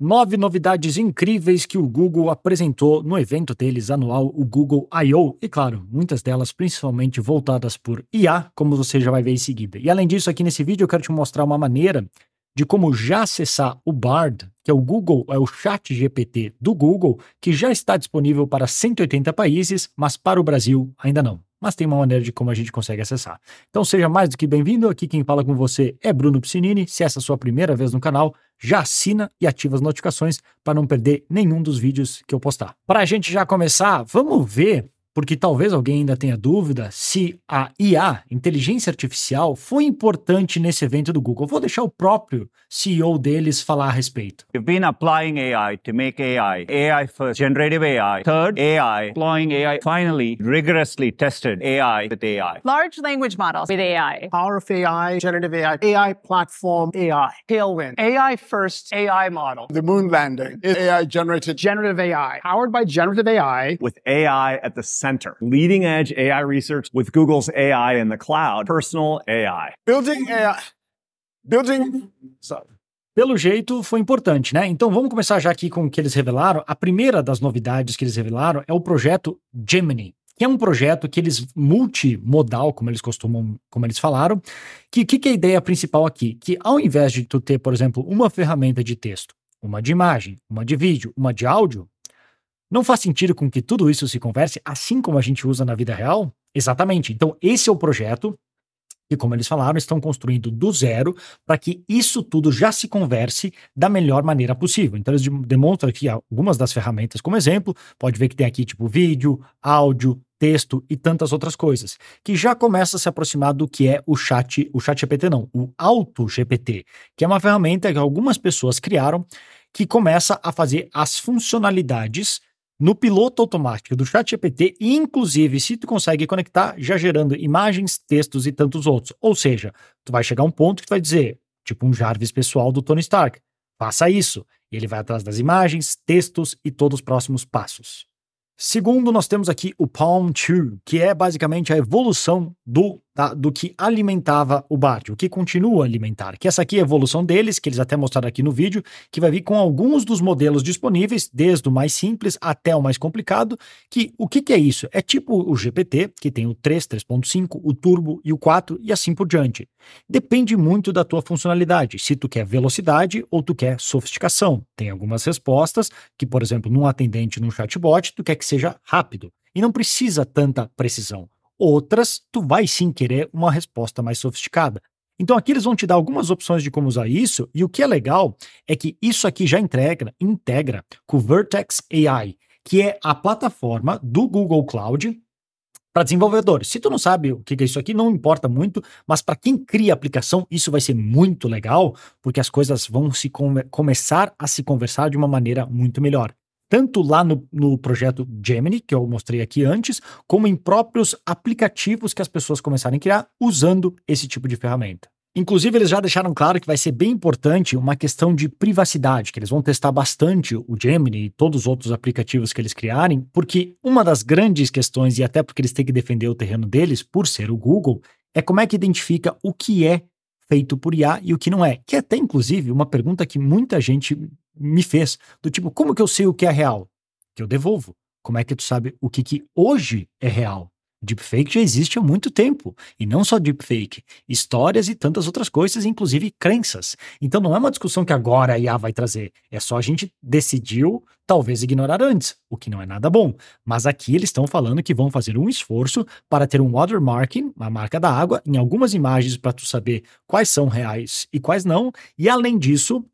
Nove novidades incríveis que o Google apresentou no evento deles anual, o Google I.O., e claro, muitas delas principalmente voltadas por IA, como você já vai ver em seguida. E além disso, aqui nesse vídeo eu quero te mostrar uma maneira de como já acessar o Bard, que é o Google, é o chat GPT do Google, que já está disponível para 180 países, mas para o Brasil ainda não mas tem uma maneira de como a gente consegue acessar. Então seja mais do que bem-vindo, aqui quem fala com você é Bruno Piscinini, se essa é a sua primeira vez no canal, já assina e ativa as notificações para não perder nenhum dos vídeos que eu postar. Para a gente já começar, vamos ver porque talvez alguém ainda tenha dúvida se a IA, inteligência artificial, foi importante nesse evento do Google. Vou deixar o próprio CEO deles falar a respeito. We've been applying AI to make AI, AI first, generative AI, third, AI, applying AI, finally, rigorously tested AI with AI. Large language models with AI. Power of AI, generative AI, AI platform, AI, Tailwind, AI first AI model. The moon landing is AI generated. Generative AI, powered by generative AI. With AI at the center. Leading edge AI research with Google's AI in the cloud, personal AI. Building AI. Building. Sorry. Pelo jeito, foi importante, né? Então vamos começar já aqui com o que eles revelaram. A primeira das novidades que eles revelaram é o projeto Gemini, que é um projeto que eles multimodal, como eles costumam, como eles falaram. Que que, que é a ideia principal aqui? Que ao invés de tu ter, por exemplo, uma ferramenta de texto, uma de imagem, uma de vídeo, uma de áudio, não faz sentido com que tudo isso se converse assim como a gente usa na vida real? Exatamente. Então, esse é o projeto e, como eles falaram, estão construindo do zero para que isso tudo já se converse da melhor maneira possível. Então, eles demonstram aqui algumas das ferramentas como exemplo. Pode ver que tem aqui, tipo, vídeo, áudio, texto e tantas outras coisas, que já começa a se aproximar do que é o chat, o chat GPT não, o Auto GPT, que é uma ferramenta que algumas pessoas criaram que começa a fazer as funcionalidades no piloto automático do ChatGPT, inclusive se tu consegue conectar já gerando imagens, textos e tantos outros. Ou seja, tu vai chegar a um ponto que tu vai dizer, tipo um Jarvis pessoal do Tony Stark, faça isso. E ele vai atrás das imagens, textos e todos os próximos passos. Segundo, nós temos aqui o Palm 2, que é basicamente a evolução do tá? do que alimentava o Bard, o que continua a alimentar. Que essa aqui é a evolução deles, que eles até mostraram aqui no vídeo, que vai vir com alguns dos modelos disponíveis, desde o mais simples até o mais complicado, que o que, que é isso? É tipo o GPT, que tem o 3, 3.5, o Turbo e o 4 e assim por diante. Depende muito da tua funcionalidade, se tu quer velocidade ou tu quer sofisticação. Tem algumas respostas que, por exemplo, num atendente, num chatbot, tu quer que seja rápido. E não precisa tanta precisão. Outras, tu vai sim querer uma resposta mais sofisticada. Então aqui eles vão te dar algumas opções de como usar isso, e o que é legal é que isso aqui já integra, integra com o Vertex AI, que é a plataforma do Google Cloud para desenvolvedores. Se tu não sabe o que é isso aqui, não importa muito, mas para quem cria aplicação, isso vai ser muito legal, porque as coisas vão se come começar a se conversar de uma maneira muito melhor tanto lá no, no projeto Gemini, que eu mostrei aqui antes, como em próprios aplicativos que as pessoas começarem a criar usando esse tipo de ferramenta. Inclusive, eles já deixaram claro que vai ser bem importante uma questão de privacidade, que eles vão testar bastante o Gemini e todos os outros aplicativos que eles criarem, porque uma das grandes questões, e até porque eles têm que defender o terreno deles, por ser o Google, é como é que identifica o que é feito por IA e o que não é. Que é até, inclusive, uma pergunta que muita gente me fez, do tipo, como que eu sei o que é real? Que eu devolvo. Como é que tu sabe o que, que hoje é real? Deepfake já existe há muito tempo. E não só deepfake, histórias e tantas outras coisas, inclusive crenças. Então não é uma discussão que agora a IA vai trazer. É só a gente decidiu, talvez, ignorar antes, o que não é nada bom. Mas aqui eles estão falando que vão fazer um esforço para ter um watermarking, uma marca da água, em algumas imagens para tu saber quais são reais e quais não. E além disso,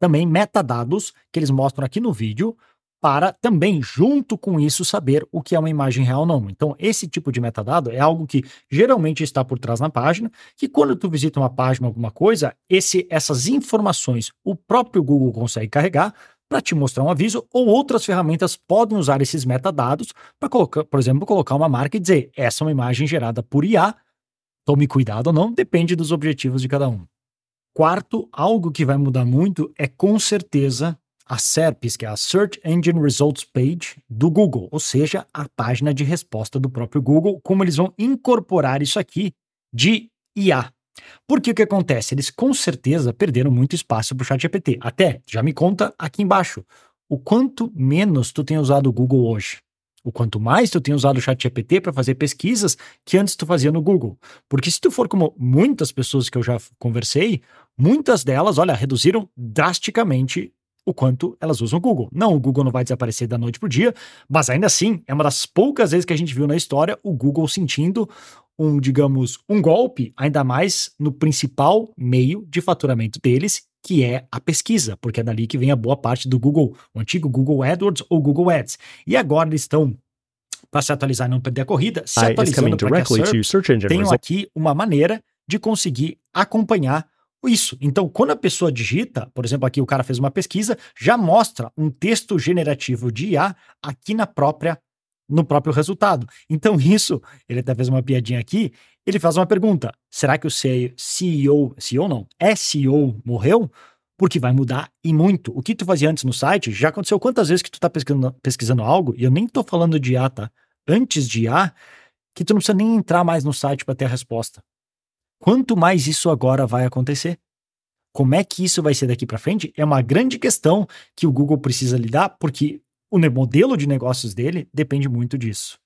também metadados que eles mostram aqui no vídeo para também, junto com isso, saber o que é uma imagem real ou não. Então, esse tipo de metadado é algo que geralmente está por trás na página, que quando tu visita uma página, alguma coisa, esse, essas informações o próprio Google consegue carregar para te mostrar um aviso, ou outras ferramentas podem usar esses metadados para por exemplo, colocar uma marca e dizer essa é uma imagem gerada por IA, tome cuidado ou não, depende dos objetivos de cada um. Quarto, algo que vai mudar muito é com certeza a SERPs, que é a Search Engine Results Page do Google, ou seja, a página de resposta do próprio Google, como eles vão incorporar isso aqui de IA. Porque o que acontece? Eles com certeza perderam muito espaço para o ChatGPT. Até, já me conta aqui embaixo, o quanto menos tu tem usado o Google hoje. O quanto mais tu tem usado o ChatGPT para fazer pesquisas que antes tu fazia no Google. Porque se tu for como muitas pessoas que eu já conversei, muitas delas, olha, reduziram drasticamente o quanto elas usam o Google. Não, o Google não vai desaparecer da noite para o dia, mas ainda assim, é uma das poucas vezes que a gente viu na história o Google sentindo um, digamos, um golpe, ainda mais no principal meio de faturamento deles, que é a pesquisa, porque é dali que vem a boa parte do Google, o antigo Google AdWords ou Google Ads. E agora eles estão para se atualizar e não perder a corrida, se atualizando para que a SERP tenham aqui uma maneira de conseguir acompanhar isso. Então, quando a pessoa digita, por exemplo, aqui o cara fez uma pesquisa, já mostra um texto generativo de IA aqui na própria no próprio resultado. Então, isso, ele até fez uma piadinha aqui, ele faz uma pergunta: será que o CEO, CEO não, SEO morreu? Porque vai mudar e muito. O que tu fazia antes no site, já aconteceu quantas vezes que tu tá pesquisando, pesquisando algo, e eu nem tô falando de IA, tá? Antes de IA, que tu não precisa nem entrar mais no site para ter a resposta. Quanto mais isso agora vai acontecer? Como é que isso vai ser daqui para frente? É uma grande questão que o Google precisa lidar, porque o modelo de negócios dele depende muito disso.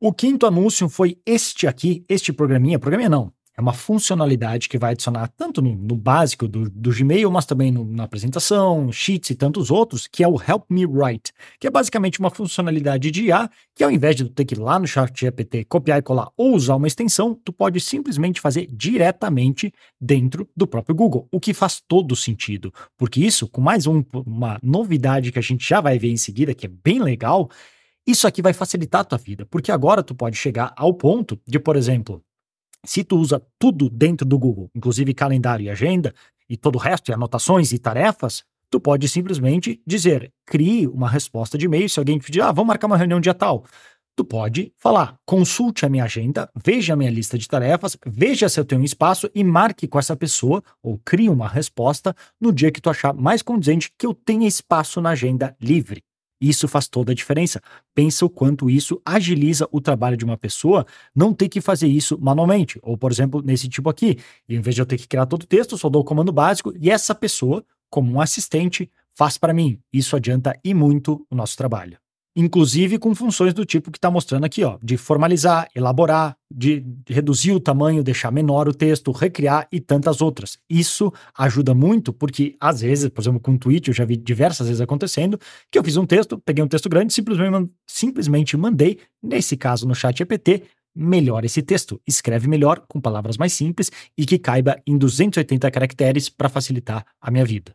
O quinto anúncio foi este aqui, este programinha, programinha não, é uma funcionalidade que vai adicionar tanto no, no básico do, do, Gmail, mas também no, na apresentação, Sheets e tantos outros, que é o Help Me Write, que é basicamente uma funcionalidade de IA que ao invés de tu ter que ir lá no chat GPT, copiar e colar ou usar uma extensão, tu pode simplesmente fazer diretamente dentro do próprio Google, o que faz todo sentido, porque isso, com mais um, uma novidade que a gente já vai ver em seguida, que é bem legal, isso aqui vai facilitar a tua vida, porque agora tu pode chegar ao ponto de, por exemplo, se tu usa tudo dentro do Google, inclusive calendário e agenda, e todo o resto, e anotações e tarefas, tu pode simplesmente dizer, crie uma resposta de e-mail. Se alguém te pedir, ah, vamos marcar uma reunião dia tal. Tu pode falar, consulte a minha agenda, veja a minha lista de tarefas, veja se eu tenho um espaço e marque com essa pessoa ou crie uma resposta no dia que tu achar mais condizente que eu tenha espaço na agenda livre. Isso faz toda a diferença. Pensa o quanto isso agiliza o trabalho de uma pessoa não ter que fazer isso manualmente. Ou, por exemplo, nesse tipo aqui, em vez de eu ter que criar todo o texto, só dou o comando básico e essa pessoa, como um assistente, faz para mim. Isso adianta e muito o nosso trabalho inclusive com funções do tipo que está mostrando aqui, ó, de formalizar, elaborar, de reduzir o tamanho, deixar menor o texto, recriar e tantas outras. Isso ajuda muito porque às vezes, por exemplo, com um tweet eu já vi diversas vezes acontecendo que eu fiz um texto, peguei um texto grande, simplesmente, simplesmente mandei, nesse caso no chat EPT, melhor esse texto. Escreve melhor, com palavras mais simples e que caiba em 280 caracteres para facilitar a minha vida.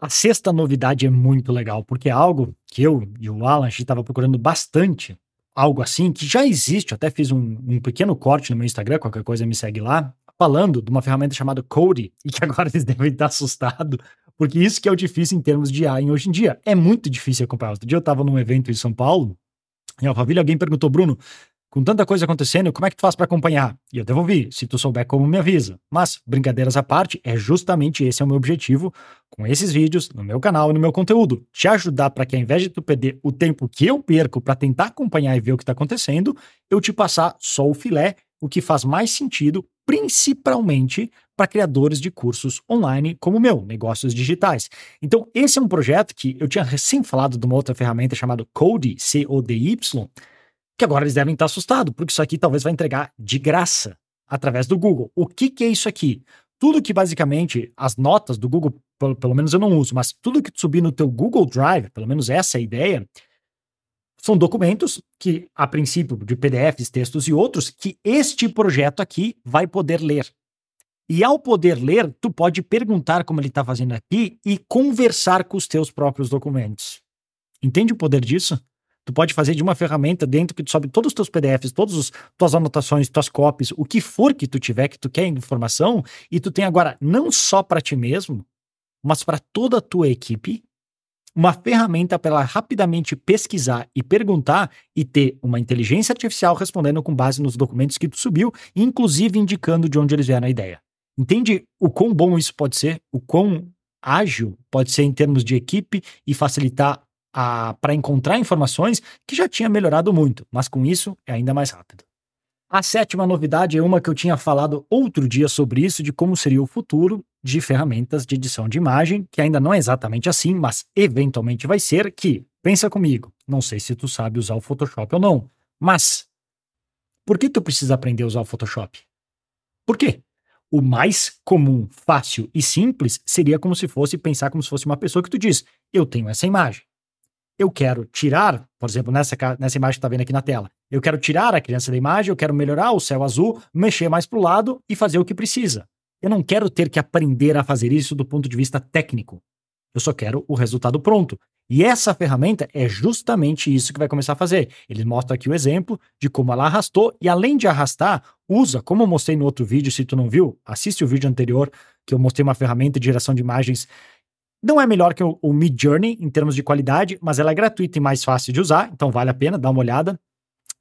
A sexta novidade é muito legal, porque é algo que eu e o Alan a gente estava procurando bastante. Algo assim que já existe, eu até fiz um, um, pequeno corte no meu Instagram, qualquer coisa me segue lá, falando de uma ferramenta chamada Cody, e que agora eles devem estar assustados, porque isso que é o difícil em termos de AI hoje em dia. É muito difícil acompanhar. Outro dia eu estava num evento em São Paulo, em Alphaville, alguém perguntou, Bruno, com tanta coisa acontecendo, como é que tu faz para acompanhar? E eu devolvi, se tu souber como me avisa. Mas, brincadeiras à parte, é justamente esse é o meu objetivo com esses vídeos no meu canal e no meu conteúdo. Te ajudar para que ao invés de tu perder o tempo que eu perco para tentar acompanhar e ver o que está acontecendo, eu te passar só o filé, o que faz mais sentido, principalmente para criadores de cursos online como o meu, negócios digitais. Então, esse é um projeto que eu tinha recém falado de uma outra ferramenta chamada Cody, C-O-D-Y, que agora eles devem estar assustados, porque isso aqui talvez vai entregar de graça através do Google. O que, que é isso aqui? Tudo que basicamente as notas do Google, pelo, pelo menos eu não uso, mas tudo que tu subir no teu Google Drive, pelo menos essa é a ideia, são documentos que, a princípio, de PDFs, textos e outros, que este projeto aqui vai poder ler. E ao poder ler, tu pode perguntar como ele está fazendo aqui e conversar com os teus próprios documentos. Entende o poder disso? Tu pode fazer de uma ferramenta dentro que tu sobe todos os teus PDFs, todas as tuas anotações, tuas copies, o que for que tu tiver, que tu quer informação, e tu tem agora não só para ti mesmo, mas para toda a tua equipe, uma ferramenta para ela rapidamente pesquisar e perguntar e ter uma inteligência artificial respondendo com base nos documentos que tu subiu, inclusive indicando de onde eles vieram a ideia. Entende o quão bom isso pode ser? O quão ágil pode ser em termos de equipe e facilitar para encontrar informações que já tinha melhorado muito, mas com isso é ainda mais rápido. A sétima novidade é uma que eu tinha falado outro dia sobre isso, de como seria o futuro de ferramentas de edição de imagem, que ainda não é exatamente assim, mas eventualmente vai ser, que, pensa comigo, não sei se tu sabe usar o Photoshop ou não, mas por que tu precisa aprender a usar o Photoshop? Por quê? O mais comum, fácil e simples seria como se fosse pensar como se fosse uma pessoa que tu diz: eu tenho essa imagem. Eu quero tirar, por exemplo, nessa, nessa imagem que está vendo aqui na tela, eu quero tirar a criança da imagem, eu quero melhorar o céu azul, mexer mais para o lado e fazer o que precisa. Eu não quero ter que aprender a fazer isso do ponto de vista técnico. Eu só quero o resultado pronto. E essa ferramenta é justamente isso que vai começar a fazer. Ele mostra aqui o exemplo de como ela arrastou e além de arrastar, usa, como eu mostrei no outro vídeo, se tu não viu, assiste o vídeo anterior que eu mostrei uma ferramenta de geração de imagens não é melhor que o, Mid Journey em termos de qualidade, mas ela é gratuita e mais fácil de usar, então vale a pena dar uma olhada.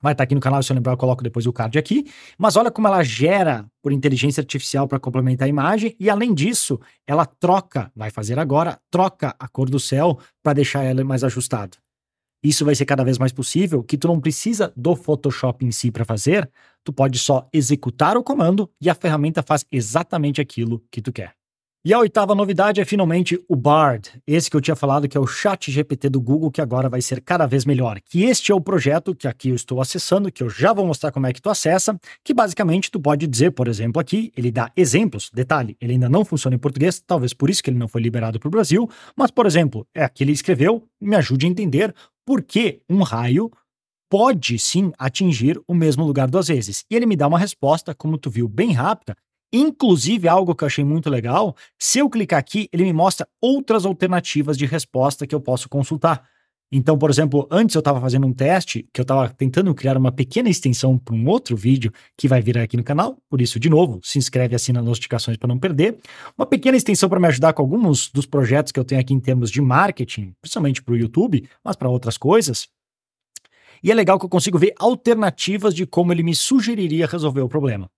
Vai estar aqui no canal, se eu lembrar, eu coloco depois o card aqui. Mas olha como ela gera por inteligência artificial para complementar a imagem. E além disso, ela troca, vai fazer agora, troca a cor do céu para deixar ela mais ajustada. Isso vai ser cada vez mais possível, que tu não precisa do Photoshop em si para fazer, tu pode só executar o comando e a ferramenta faz exatamente aquilo que tu quer. E a oitava novidade é finalmente o Bard, esse que eu tinha falado que é o chat GPT do Google, que agora vai ser cada vez melhor. Que este é o projeto que aqui eu estou acessando, que eu já vou mostrar como é que tu acessa, que basicamente tu pode dizer, por exemplo, aqui, ele dá exemplos, detalhe, ele ainda não funciona em português, talvez por isso que ele não foi liberado para o Brasil, mas, por exemplo, é aqui ele escreveu, me ajude a entender por que um raio pode sim atingir o mesmo lugar duas vezes. E ele me dá uma resposta, como tu viu, bem rápida, Inclusive, algo que eu achei muito legal, se eu clicar aqui, ele me mostra outras alternativas de resposta que eu posso consultar. Então, por exemplo, antes eu estava fazendo um teste, que eu estava tentando criar uma pequena extensão para um outro vídeo que vai vir aqui no canal. Por isso, de novo, se inscreve e assina as notificações para não perder. Uma pequena extensão para me ajudar com alguns dos projetos que eu tenho aqui em termos de marketing, principalmente para o YouTube, mas para outras coisas. E é legal que eu consigo ver alternativas de como ele me sugeriria resolver o problema.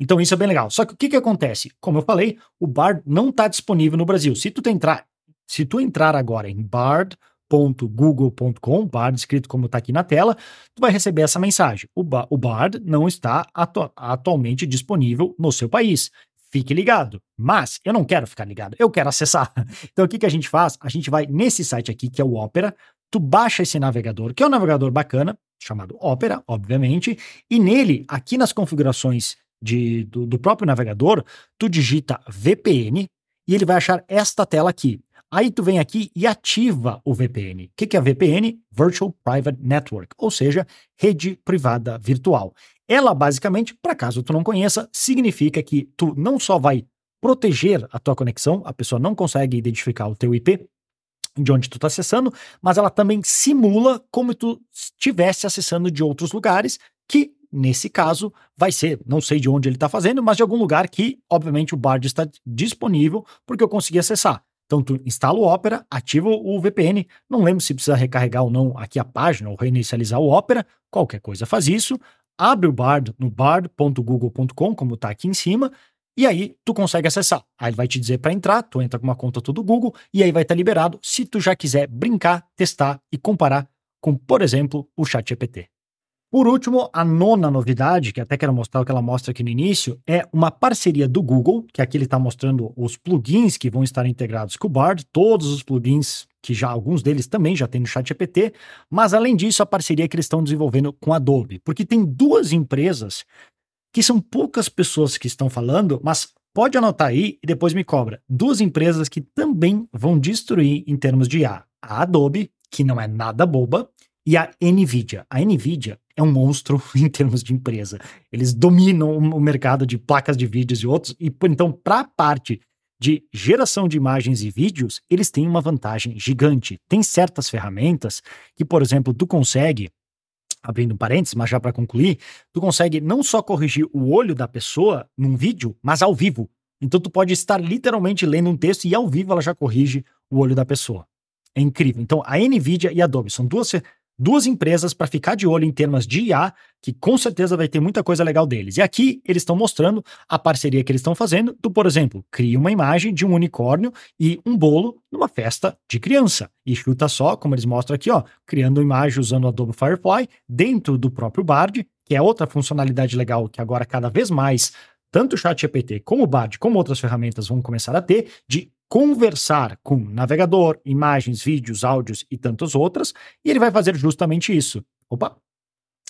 Então isso é bem legal. Só que o que, que acontece? Como eu falei, o Bard não está disponível no Brasil. Se tu entrar, se tu entrar agora em bard.google.com, Bard escrito como está aqui na tela, tu vai receber essa mensagem. O, ba o Bard não está atu atualmente disponível no seu país. Fique ligado. Mas eu não quero ficar ligado, eu quero acessar. Então o que, que a gente faz? A gente vai nesse site aqui, que é o Opera, tu baixa esse navegador, que é um navegador bacana, chamado Opera, obviamente, e nele, aqui nas configurações de, do, do próprio navegador, tu digita VPN e ele vai achar esta tela aqui. Aí tu vem aqui e ativa o VPN. O que, que é VPN? Virtual Private Network, ou seja, rede privada virtual. Ela basicamente, para caso tu não conheça, significa que tu não só vai proteger a tua conexão, a pessoa não consegue identificar o teu IP de onde tu está acessando, mas ela também simula como tu estivesse acessando de outros lugares que nesse caso, vai ser, não sei de onde ele está fazendo, mas de algum lugar que, obviamente, o Bard está disponível porque eu consegui acessar. Então, tu instala o Opera, ativa o VPN, não lembro se precisa recarregar ou não aqui a página ou reinicializar o Opera, qualquer coisa faz isso, abre o Bard no bard.google.com, como está aqui em cima, e aí tu consegue acessar. Aí ele vai te dizer para entrar, tu entra com uma conta do Google e aí vai estar tá liberado se tu já quiser brincar, testar e comparar com, por exemplo, o ChatGPT. Por último, a nona novidade, que até quero mostrar o que ela mostra aqui no início, é uma parceria do Google, que aqui ele está mostrando os plugins que vão estar integrados com o Bard, todos os plugins que já alguns deles também já tem no ChatGPT, mas além disso, a parceria que eles estão desenvolvendo com a Adobe, porque tem duas empresas que são poucas pessoas que estão falando, mas pode anotar aí e depois me cobra. Duas empresas que também vão destruir em termos de IA. A Adobe, que não é nada boba, e a Nvidia. A Nvidia é um monstro em termos de empresa. Eles dominam o mercado de placas de vídeos e outros, e então, para a parte de geração de imagens e vídeos, eles têm uma vantagem gigante. Tem certas ferramentas que, por exemplo, tu consegue, abrindo parênteses, mas já para concluir, tu consegue não só corrigir o olho da pessoa num vídeo, mas ao vivo. Então tu pode estar literalmente lendo um texto e ao vivo ela já corrige o olho da pessoa. É incrível. Então a Nvidia e a Adobe são duas duas empresas para ficar de olho em termos de IA, que com certeza vai ter muita coisa legal deles. E aqui eles estão mostrando a parceria que eles estão fazendo. Tu, por exemplo, cria uma imagem de um unicórnio e um bolo numa festa de criança. E chuta só, como eles mostram aqui, ó, criando imagem usando o Adobe Firefly dentro do próprio Bard, que é outra funcionalidade legal que agora cada vez mais tanto o ChatGPT como o Bard, como outras ferramentas vão começar a ter, de conversar com navegador, imagens, vídeos, áudios e tantas outras, e ele vai fazer justamente isso. Opa!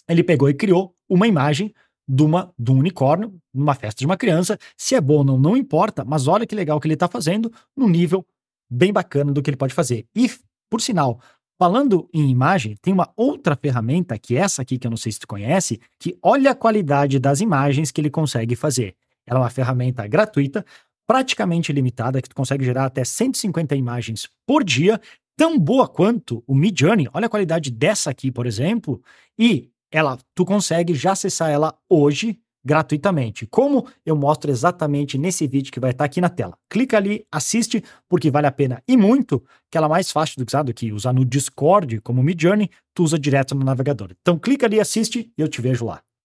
Ele pegou e criou uma imagem de, uma, de um unicórnio numa festa de uma criança. Se é bom ou não, não importa, mas olha que legal que ele está fazendo num nível bem bacana do que ele pode fazer. E, por sinal, falando em imagem, tem uma outra ferramenta, que é essa aqui, que eu não sei se tu conhece, que olha a qualidade das imagens que ele consegue fazer. Ela é uma ferramenta gratuita, praticamente limitada, que tu consegue gerar até 150 imagens por dia, tão boa quanto o Midjourney. Olha a qualidade dessa aqui, por exemplo, e ela, tu consegue já acessar ela hoje gratuitamente. Como eu mostro exatamente nesse vídeo que vai estar aqui na tela. Clica ali, assiste, porque vale a pena e muito, que ela é mais fácil do que usar do que usar no Discord, como o Midjourney, tu usa direto no navegador. Então clica ali, assiste e eu te vejo lá.